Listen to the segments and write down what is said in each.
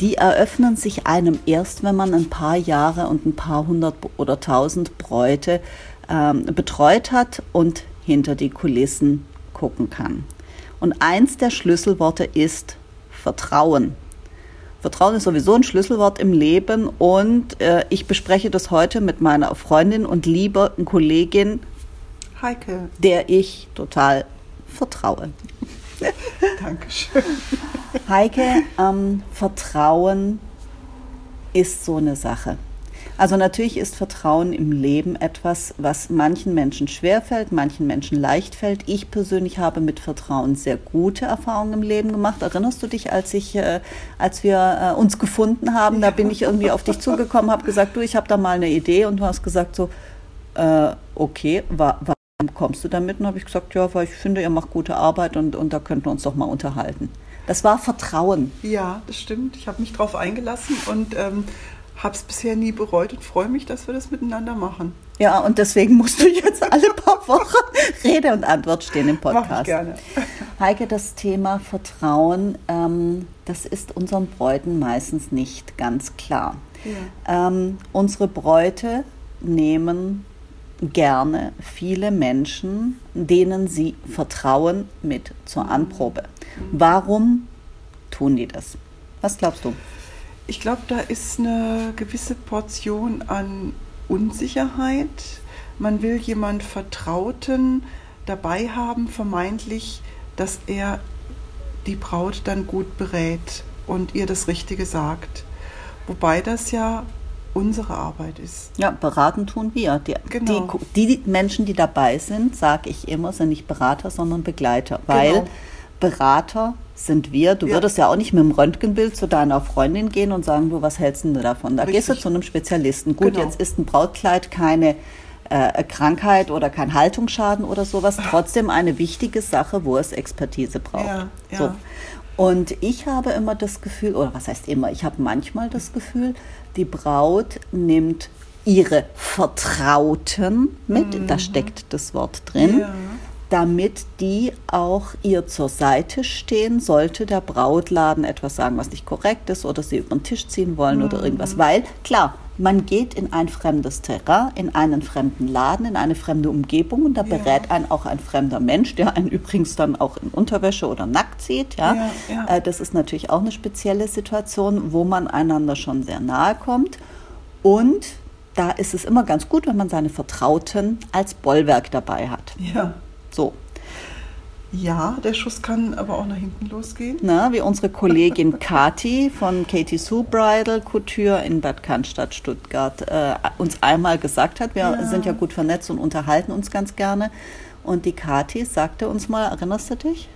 die eröffnen sich einem erst, wenn man ein paar Jahre und ein paar hundert oder tausend Bräute ähm, betreut hat und hinter die Kulissen gucken kann. Und eins der Schlüsselworte ist Vertrauen. Vertrauen ist sowieso ein Schlüsselwort im Leben und äh, ich bespreche das heute mit meiner Freundin und lieben Kollegin Heike, der ich total vertraue. Dankeschön. Heike, ähm, Vertrauen ist so eine Sache. Also natürlich ist Vertrauen im Leben etwas, was manchen Menschen schwerfällt, manchen Menschen leicht fällt. Ich persönlich habe mit Vertrauen sehr gute Erfahrungen im Leben gemacht. Erinnerst du dich, als ich, äh, als wir äh, uns gefunden haben, da bin ich irgendwie auf dich zugekommen, habe gesagt, du, ich habe da mal eine Idee und du hast gesagt so, äh, okay, war, war kommst du damit? Und habe ich gesagt, ja, weil ich finde, ihr macht gute Arbeit und, und da könnten wir uns doch mal unterhalten. Das war Vertrauen. Ja, das stimmt. Ich habe mich darauf eingelassen und ähm, habe es bisher nie bereut und freue mich, dass wir das miteinander machen. Ja, und deswegen musst du jetzt alle paar Wochen Rede und Antwort stehen im Podcast. Mach ich gerne. Heike, das Thema Vertrauen, ähm, das ist unseren Bräuten meistens nicht ganz klar. Ja. Ähm, unsere Bräute nehmen gerne viele Menschen, denen sie vertrauen, mit zur Anprobe. Warum tun die das? Was glaubst du? Ich glaube, da ist eine gewisse Portion an Unsicherheit. Man will jemand Vertrauten dabei haben, vermeintlich, dass er die Braut dann gut berät und ihr das Richtige sagt. Wobei das ja unsere Arbeit ist. Ja, beraten tun wir. Die, genau. die, die Menschen, die dabei sind, sage ich immer, sind nicht Berater, sondern Begleiter. Weil genau. Berater sind wir. Du ja. würdest ja auch nicht mit dem Röntgenbild zu deiner Freundin gehen und sagen, du, was hältst du davon? Da Richtig. gehst du zu einem Spezialisten. Gut, genau. jetzt ist ein Brautkleid keine äh, Krankheit oder kein Haltungsschaden oder sowas. Trotzdem eine wichtige Sache, wo es Expertise braucht. Ja, ja. So. Und ich habe immer das Gefühl, oder was heißt immer, ich habe manchmal das Gefühl, die Braut nimmt ihre Vertrauten mit, mhm. da steckt das Wort drin, ja. damit die auch ihr zur Seite stehen, sollte der Brautladen etwas sagen, was nicht korrekt ist oder sie über den Tisch ziehen wollen mhm. oder irgendwas. Weil, klar, man geht in ein fremdes Terrain, in einen fremden Laden, in eine fremde Umgebung und da ja. berät einen auch ein fremder Mensch, der einen übrigens dann auch in Unterwäsche oder nackt sieht. Ja? ja, ja. Äh, das ist natürlich auch eine spezielle Situation, wo man einander schon sehr nahe kommt. Und da ist es immer ganz gut, wenn man seine Vertrauten als Bollwerk dabei hat. Ja. So. Ja, der Schuss kann aber auch nach hinten losgehen. Na, wie unsere Kollegin Kati von Katie Sue Bridal Couture in Bad Cannstatt, Stuttgart, äh, uns einmal gesagt hat. Wir ja. sind ja gut vernetzt und unterhalten uns ganz gerne. Und die Kati sagte uns mal, erinnerst du dich?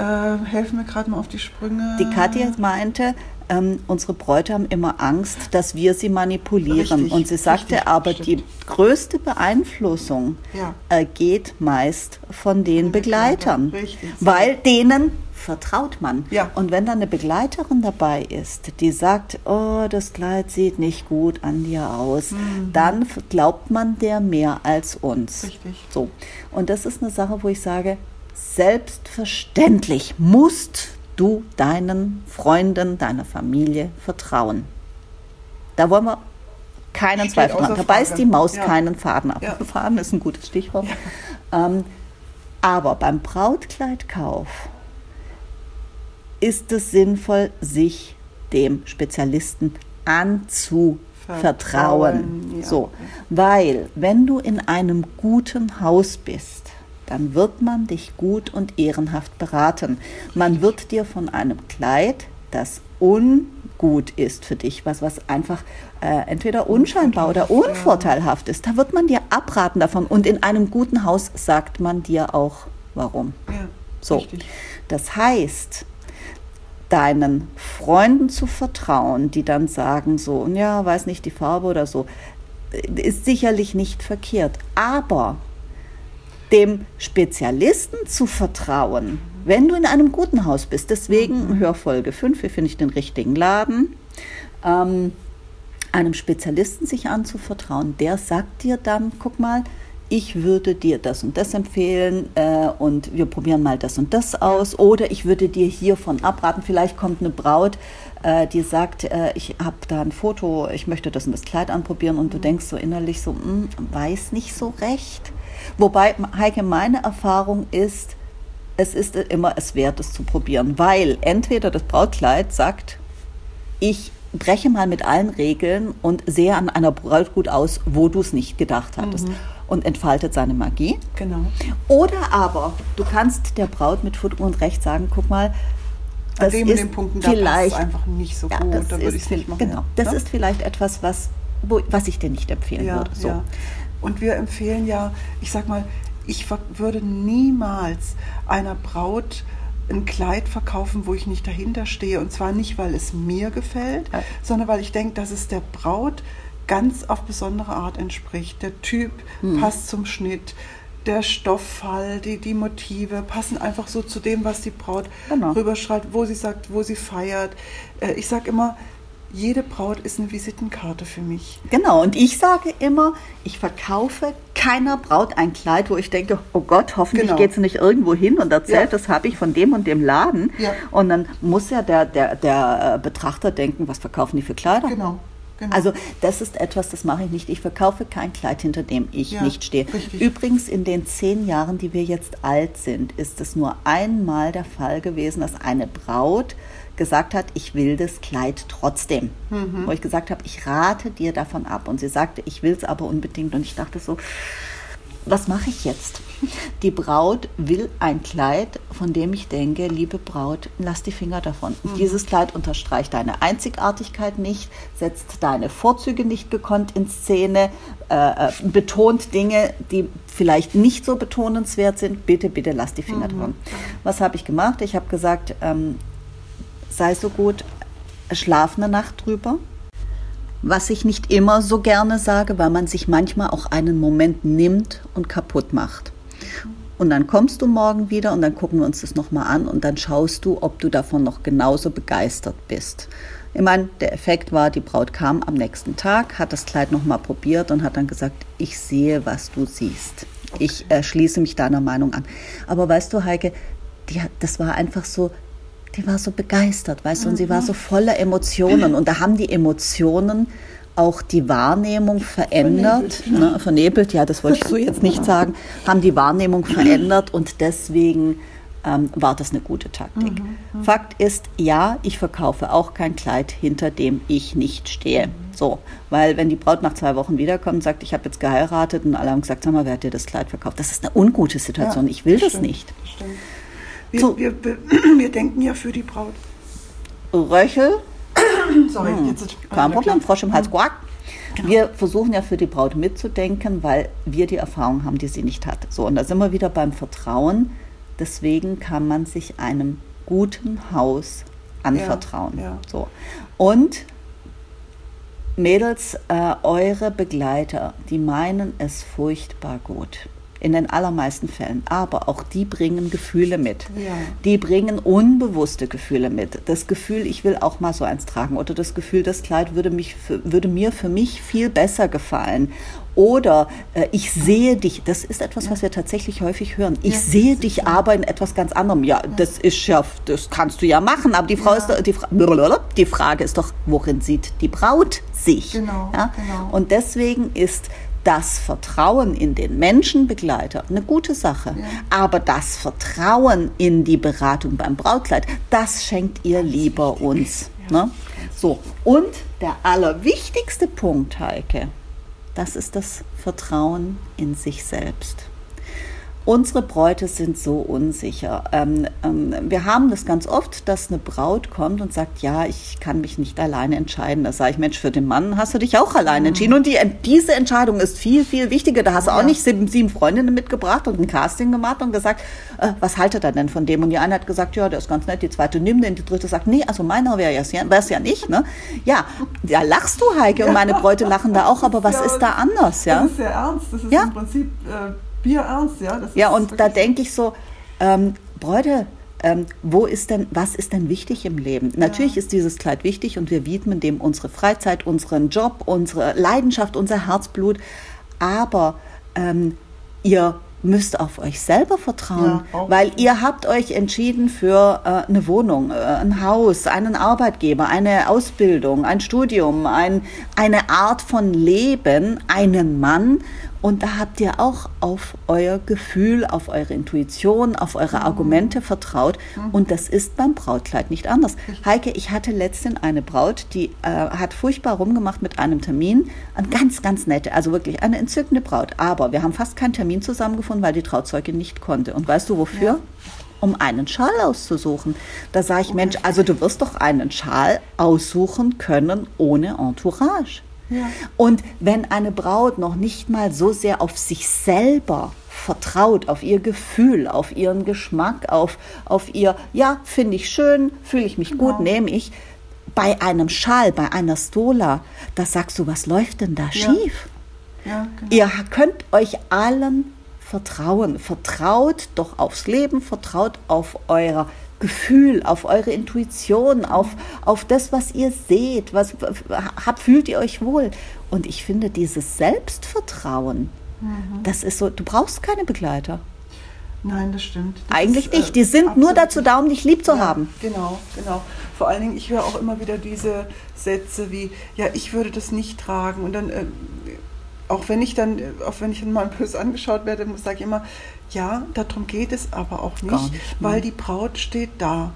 Äh, helfen mir gerade mal auf die Sprünge. Die Kathi meinte, ähm, unsere Bräute haben immer Angst, dass wir sie manipulieren. Richtig, und sie sagte richtig, aber, stimmt. die größte Beeinflussung ja. äh, geht meist von den Begleitern, richtig, weil denen vertraut man. Ja. Und wenn da eine Begleiterin dabei ist, die sagt, oh, das Kleid sieht nicht gut an dir aus, mhm. dann glaubt man der mehr als uns. Richtig. So. Und das ist eine Sache, wo ich sage, selbstverständlich musst du deinen Freunden, deiner Familie vertrauen. Da wollen wir keinen Steht Zweifel dran. Da beißt die Maus ja. keinen Faden ab. Ja. Faden ist ein gutes Stichwort. Ja. Ähm, aber beim Brautkleidkauf ist es sinnvoll, sich dem Spezialisten anzuvertrauen. Vertrauen, so, weil wenn du in einem guten Haus bist, dann wird man dich gut und ehrenhaft beraten. Man wird dir von einem Kleid, das ungut ist für dich, was, was einfach äh, entweder unscheinbar oder unvorteilhaft ist, da wird man dir abraten davon. Und in einem guten Haus sagt man dir auch, warum. Ja, so. Richtig. Das heißt, deinen Freunden zu vertrauen, die dann sagen so, ja, weiß nicht die Farbe oder so, ist sicherlich nicht verkehrt. Aber dem Spezialisten zu vertrauen, wenn du in einem guten Haus bist, deswegen mhm. hör Folge 5, hier finde ich den richtigen Laden, ähm, einem Spezialisten sich anzuvertrauen, der sagt dir dann, guck mal, ich würde dir das und das empfehlen äh, und wir probieren mal das und das aus. Oder ich würde dir hiervon abraten. Vielleicht kommt eine Braut, äh, die sagt, äh, ich habe da ein Foto, ich möchte das und das Kleid anprobieren und du mhm. denkst so innerlich so, hm, weiß nicht so recht. Wobei, Heike, meine Erfahrung ist, es ist immer es wert, es zu probieren, weil entweder das Brautkleid sagt, ich breche mal mit allen Regeln und sehe an einer Braut gut aus, wo du es nicht gedacht hattest. Mhm. Und entfaltet seine Magie. Genau. Oder aber du kannst der Braut mit Fut und Recht sagen, guck mal, das An dem ist den Punkten vielleicht einfach nicht so ja, gut, da würde ich nicht machen. Genau, das ja? ist vielleicht etwas, was, wo, was ich dir nicht empfehlen ja, würde. So. Ja. Und wir empfehlen ja, ich sag mal, ich würde niemals einer Braut ein Kleid verkaufen, wo ich nicht dahinter stehe. Und zwar nicht, weil es mir gefällt, sondern weil ich denke, dass es der Braut ganz auf besondere Art entspricht. Der Typ hm. passt zum Schnitt, der Stofffall, die, die Motive passen einfach so zu dem, was die Braut genau. rüberschreibt, wo sie sagt, wo sie feiert. Äh, ich sage immer, jede Braut ist eine Visitenkarte für mich. Genau, und ich sage immer, ich verkaufe keiner Braut ein Kleid, wo ich denke, oh Gott, hoffentlich genau. geht sie nicht irgendwo hin und erzählt, ja. das habe ich von dem und dem Laden. Ja. Und dann muss ja der, der, der Betrachter denken, was verkaufen die für Kleider? Genau. Genau. Also das ist etwas, das mache ich nicht. Ich verkaufe kein Kleid, hinter dem ich ja, nicht stehe. Richtig. Übrigens, in den zehn Jahren, die wir jetzt alt sind, ist es nur einmal der Fall gewesen, dass eine Braut gesagt hat, ich will das Kleid trotzdem. Mhm. Wo ich gesagt habe, ich rate dir davon ab. Und sie sagte, ich will es aber unbedingt. Und ich dachte so, was mache ich jetzt? Die Braut will ein Kleid, von dem ich denke, liebe Braut, lass die Finger davon. Mhm. Dieses Kleid unterstreicht deine Einzigartigkeit nicht, setzt deine Vorzüge nicht gekonnt in Szene, äh, äh betont Dinge, die vielleicht nicht so betonenswert sind. Bitte, bitte lass die Finger mhm. davon. Was habe ich gemacht? Ich habe gesagt, ähm, sei so gut, schlaf eine Nacht drüber. Was ich nicht immer so gerne sage, weil man sich manchmal auch einen Moment nimmt und kaputt macht. Und dann kommst du morgen wieder und dann gucken wir uns das nochmal an und dann schaust du, ob du davon noch genauso begeistert bist. Ich meine, der Effekt war, die Braut kam am nächsten Tag, hat das Kleid nochmal probiert und hat dann gesagt, ich sehe, was du siehst. Ich äh, schließe mich deiner Meinung an. Aber weißt du, Heike, die, das war einfach so, die war so begeistert, weißt du, und sie war so voller Emotionen. Und da haben die Emotionen auch die Wahrnehmung verändert, vernebelt, ne, vernebelt, ja, das wollte ich so jetzt nicht sagen, haben die Wahrnehmung verändert und deswegen ähm, war das eine gute Taktik. Mhm, mhm. Fakt ist, ja, ich verkaufe auch kein Kleid, hinter dem ich nicht stehe. Mhm. So, weil wenn die Braut nach zwei Wochen wiederkommt und sagt, ich habe jetzt geheiratet und alle haben gesagt, sag mal, wer hat dir das Kleid verkauft? Das ist eine ungute Situation. Ja, ich will das, das nicht. Das stimmt. Wir, so. wir, wir, denken ja für die Braut. Röchel. Sorry, hm. jetzt Kein Problem, Frosch im Hals, hm. quack. Genau. Wir versuchen ja für die Braut mitzudenken, weil wir die Erfahrung haben, die sie nicht hat. So, und da sind wir wieder beim Vertrauen. Deswegen kann man sich einem guten Haus anvertrauen. Ja, ja. So. Und Mädels, äh, eure Begleiter, die meinen es furchtbar gut in den allermeisten Fällen. Aber auch die bringen Gefühle mit. Ja. Die bringen unbewusste Gefühle mit. Das Gefühl, ich will auch mal so eins tragen. Oder das Gefühl, das Kleid würde, mich, würde mir für mich viel besser gefallen. Oder äh, ich sehe dich, das ist etwas, ja. was wir tatsächlich häufig hören. Ich ja, sehe dich so. aber in etwas ganz anderem. Ja, das ist ja, das kannst du ja machen. Aber die Frau ist die, Fra die Frage ist doch, worin sieht die Braut sich? Genau, genau. Und deswegen ist das Vertrauen in den Menschenbegleiter eine gute Sache. Ja. Aber das Vertrauen in die Beratung beim Brautkleid, das schenkt ihr lieber uns. Ja. Ne? So, und der allerwichtigste Punkt, Heike, das ist das Vertrauen in sich selbst. Unsere Bräute sind so unsicher. Ähm, ähm, wir haben das ganz oft, dass eine Braut kommt und sagt, ja, ich kann mich nicht alleine entscheiden. Da sage ich, Mensch, für den Mann hast du dich auch alleine mhm. entschieden. Und die, diese Entscheidung ist viel, viel wichtiger. Da hast du auch ja. nicht sieben, sieben, Freundinnen mitgebracht und ein Casting gemacht und gesagt, äh, was haltet er denn von dem? Und die eine hat gesagt, ja, der ist ganz nett. Die zweite nimmt den, die dritte sagt, nee, also meiner wäre es ja, wär's ja nicht. Ne? Ja, da lachst du, Heike, ja. und meine Bräute lachen da auch. Aber was ja, ist da anders? Ja? Das ist sehr ernst. Das ist im Prinzip... Äh, bierernst, ja. Das ja, und da denke ich so, ähm, Bräute, ähm, wo ist denn, was ist denn wichtig im Leben? Natürlich ja. ist dieses Kleid wichtig und wir widmen dem unsere Freizeit, unseren Job, unsere Leidenschaft, unser Herzblut. Aber ähm, ihr müsst auf euch selber vertrauen, ja, weil ihr habt euch entschieden für äh, eine Wohnung, äh, ein Haus, einen Arbeitgeber, eine Ausbildung, ein Studium, ein, eine Art von Leben, einen Mann und da habt ihr auch auf euer Gefühl, auf eure Intuition, auf eure mhm. Argumente vertraut. Mhm. Und das ist beim Brautkleid nicht anders. Heike, ich hatte letztens eine Braut, die äh, hat furchtbar rumgemacht mit einem Termin. Eine ganz, ganz nette, also wirklich eine entzückende Braut. Aber wir haben fast keinen Termin zusammengefunden, weil die Trauzeugin nicht konnte. Und weißt du wofür? Ja um einen Schal auszusuchen. Da sage ich, Mensch, also du wirst doch einen Schal aussuchen können ohne Entourage. Und wenn eine Braut noch nicht mal so sehr auf sich selber vertraut, auf ihr Gefühl, auf ihren Geschmack, auf, auf ihr, ja, finde ich schön, fühle ich mich gut, genau. nehme ich, bei einem Schal, bei einer Stola, da sagst du, was läuft denn da schief? Ja, genau. Ihr könnt euch allen vertrauen. Vertraut doch aufs Leben, vertraut auf euer Gefühl, auf eure Intuition, auf, auf das, was ihr seht, was habt, fühlt ihr euch wohl. Und ich finde dieses Selbstvertrauen, mhm. das ist so, du brauchst keine Begleiter. Nein, das stimmt. Das Eigentlich ist, nicht. Die sind nur dazu da, um dich lieb zu ja, haben. Genau, genau. Vor allen Dingen, ich höre auch immer wieder diese Sätze wie, ja, ich würde das nicht tragen. Und dann, äh, auch wenn ich dann, auch wenn ich mal böse angeschaut werde, sage ich immer, ja, darum geht es aber auch nicht, nicht weil die Braut steht da.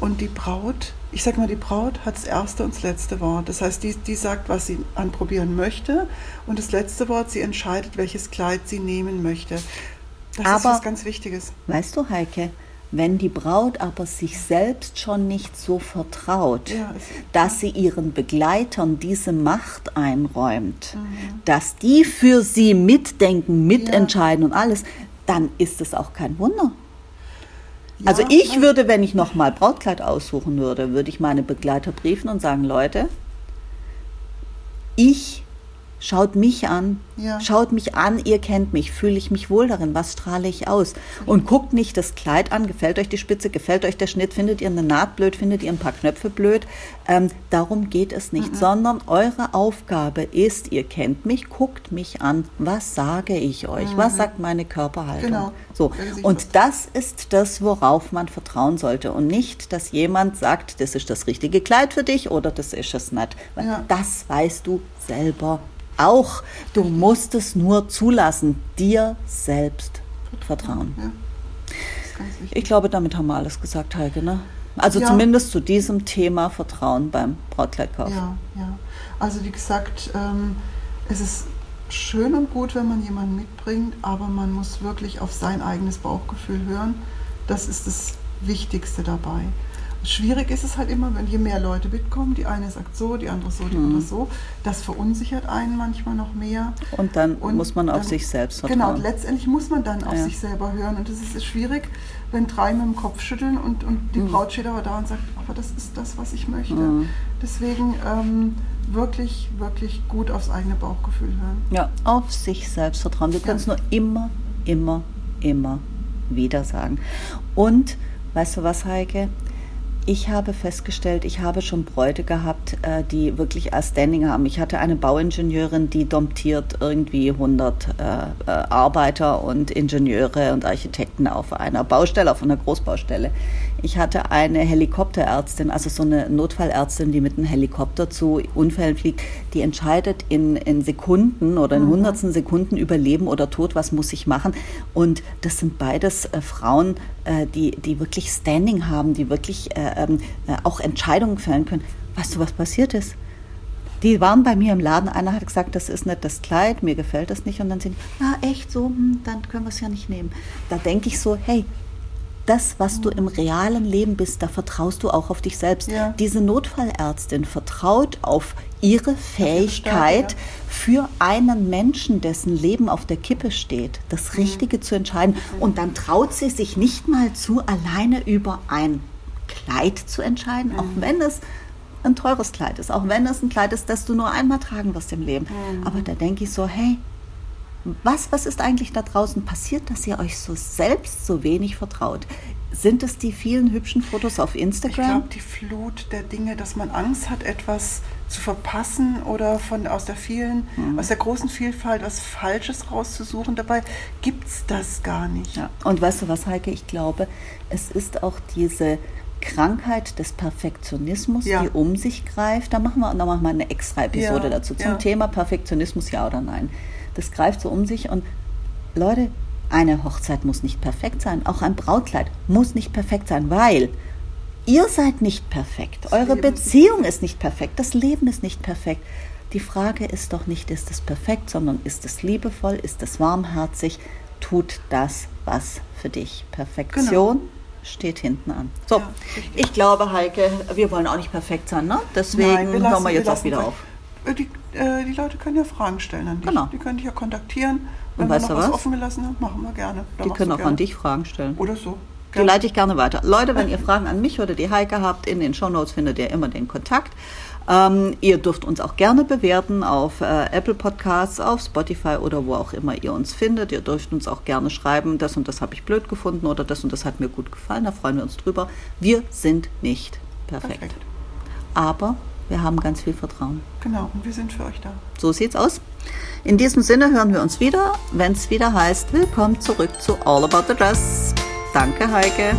Und die Braut, ich sag mal, die Braut hat das erste und das letzte Wort. Das heißt, die, die sagt, was sie anprobieren möchte. Und das letzte Wort, sie entscheidet, welches Kleid sie nehmen möchte. Das aber, ist was ganz Wichtiges. Weißt du, Heike, wenn die Braut aber sich selbst schon nicht so vertraut, ja, dass sie ihren Begleitern diese Macht einräumt, mhm. dass die für sie mitdenken, mitentscheiden ja. und alles, dann ist es auch kein Wunder. Ja, also ich würde, wenn ich nochmal Brautkleid aussuchen würde, würde ich meine Begleiter briefen und sagen, Leute, ich Schaut mich an, ja. schaut mich an, ihr kennt mich, fühle ich mich wohl darin, was strahle ich aus? Und guckt nicht das Kleid an, gefällt euch die Spitze, gefällt euch der Schnitt, findet ihr eine Naht blöd, findet ihr ein paar Knöpfe blöd. Ähm, darum geht es nicht, mhm. sondern eure Aufgabe ist, ihr kennt mich, guckt mich an, was sage ich euch, mhm. was sagt meine Körperhaltung? Genau. So. Und das ist das, worauf man vertrauen sollte und nicht, dass jemand sagt, das ist das richtige Kleid für dich oder das ist es nicht. Ja. Das weißt du selber auch. Du musst es nur zulassen, dir selbst vertrauen. Ja, ich glaube, damit haben wir alles gesagt, Heike. Ne? Also ja. zumindest zu diesem Thema Vertrauen beim Brautkleidkauf. Ja, ja. Also wie gesagt, ähm, es ist schön und gut, wenn man jemanden mitbringt, aber man muss wirklich auf sein eigenes Bauchgefühl hören. Das ist das Wichtigste dabei. Schwierig ist es halt immer, wenn je mehr Leute mitkommen, die eine sagt so, die andere so, die mhm. andere so. Das verunsichert einen manchmal noch mehr. Und dann und muss man auf dann, sich selbst genau, vertrauen. Genau, letztendlich muss man dann auf ja. sich selber hören. Und das ist schwierig, wenn drei mit dem Kopf schütteln und, und die mhm. Braut steht aber da und sagt, aber das ist das, was ich möchte. Mhm. Deswegen ähm, wirklich, wirklich gut aufs eigene Bauchgefühl hören. Ja, auf sich selbst vertrauen. Wir können es nur immer, immer, immer wieder sagen. Und weißt du was, Heike? Ich habe festgestellt, ich habe schon Bräute gehabt, äh, die wirklich als Standing haben. Ich hatte eine Bauingenieurin, die domptiert irgendwie 100 äh, äh, Arbeiter und Ingenieure und Architekten auf einer Baustelle, auf einer Großbaustelle. Ich hatte eine Helikopterärztin, also so eine Notfallärztin, die mit einem Helikopter zu Unfällen fliegt, die entscheidet in, in Sekunden oder in mhm. hundertsten Sekunden über Leben oder Tod, was muss ich machen. Und das sind beides äh, Frauen, äh, die, die wirklich Standing haben, die wirklich äh, ähm, äh, auch Entscheidungen fällen können. Weißt du, was passiert ist? Die waren bei mir im Laden. Einer hat gesagt, das ist nicht das Kleid, mir gefällt das nicht. Und dann sind, ja, echt so, hm, dann können wir es ja nicht nehmen. Da denke ich so, hey, das, was du im realen Leben bist, da vertraust du auch auf dich selbst. Ja. Diese Notfallärztin vertraut auf ihre Fähigkeit, für einen Menschen, dessen Leben auf der Kippe steht, das mhm. Richtige mhm. zu entscheiden. Und dann traut sie sich nicht mal zu, alleine über ein Kleid zu entscheiden, mhm. auch wenn es ein teures Kleid ist, auch wenn es ein Kleid ist, das du nur einmal tragen wirst im Leben. Mhm. Aber da denke ich so, hey, was, was ist eigentlich da draußen passiert, dass ihr euch so selbst so wenig vertraut? Sind es die vielen hübschen Fotos auf Instagram? Ich glaube, die Flut der Dinge, dass man Angst hat, etwas zu verpassen oder von aus der vielen, mhm. aus der großen Vielfalt was Falsches rauszusuchen. Dabei gibt es das gar nicht. Ja. Und weißt du was, Heike? Ich glaube, es ist auch diese Krankheit des Perfektionismus, ja. die um sich greift. Da machen wir noch mal eine extra Episode ja. dazu zum Thema Perfektionismus, ja oder nein. Das greift so um sich und Leute, eine Hochzeit muss nicht perfekt sein, auch ein Brautkleid muss nicht perfekt sein, weil ihr seid nicht perfekt, das eure Leben Beziehung ist nicht perfekt, das Leben ist nicht perfekt. Die Frage ist doch nicht, ist es perfekt, sondern ist es liebevoll, ist es warmherzig, tut das was für dich. Perfektion genau. steht hinten an. So, ja, ich glaube, Heike, wir wollen auch nicht perfekt sein, ne? Deswegen Nein, wir hören wir jetzt wir auch wieder auf. Äh, die, äh, die Leute können ja Fragen stellen an dich. Genau. Die können dich ja kontaktieren. Wenn Und wir noch was, was offen gelassen haben, machen wir gerne. Da die können auch gerne. an dich Fragen stellen. Oder so. Gerne. Die leite ich gerne weiter. Leute, wenn ihr Fragen an mich oder die Heike habt, in den Shownotes findet ihr immer den Kontakt. Ähm, ihr dürft uns auch gerne bewerten auf äh, Apple Podcasts, auf Spotify oder wo auch immer ihr uns findet. Ihr dürft uns auch gerne schreiben, das und das habe ich blöd gefunden oder das und das hat mir gut gefallen. Da freuen wir uns drüber. Wir sind nicht perfekt. perfekt. Aber wir haben ganz viel Vertrauen. Genau, und wir sind für euch da. So sieht's aus. In diesem Sinne hören wir uns wieder, wenn es wieder heißt, willkommen zurück zu All About the Dress. Danke, Heike.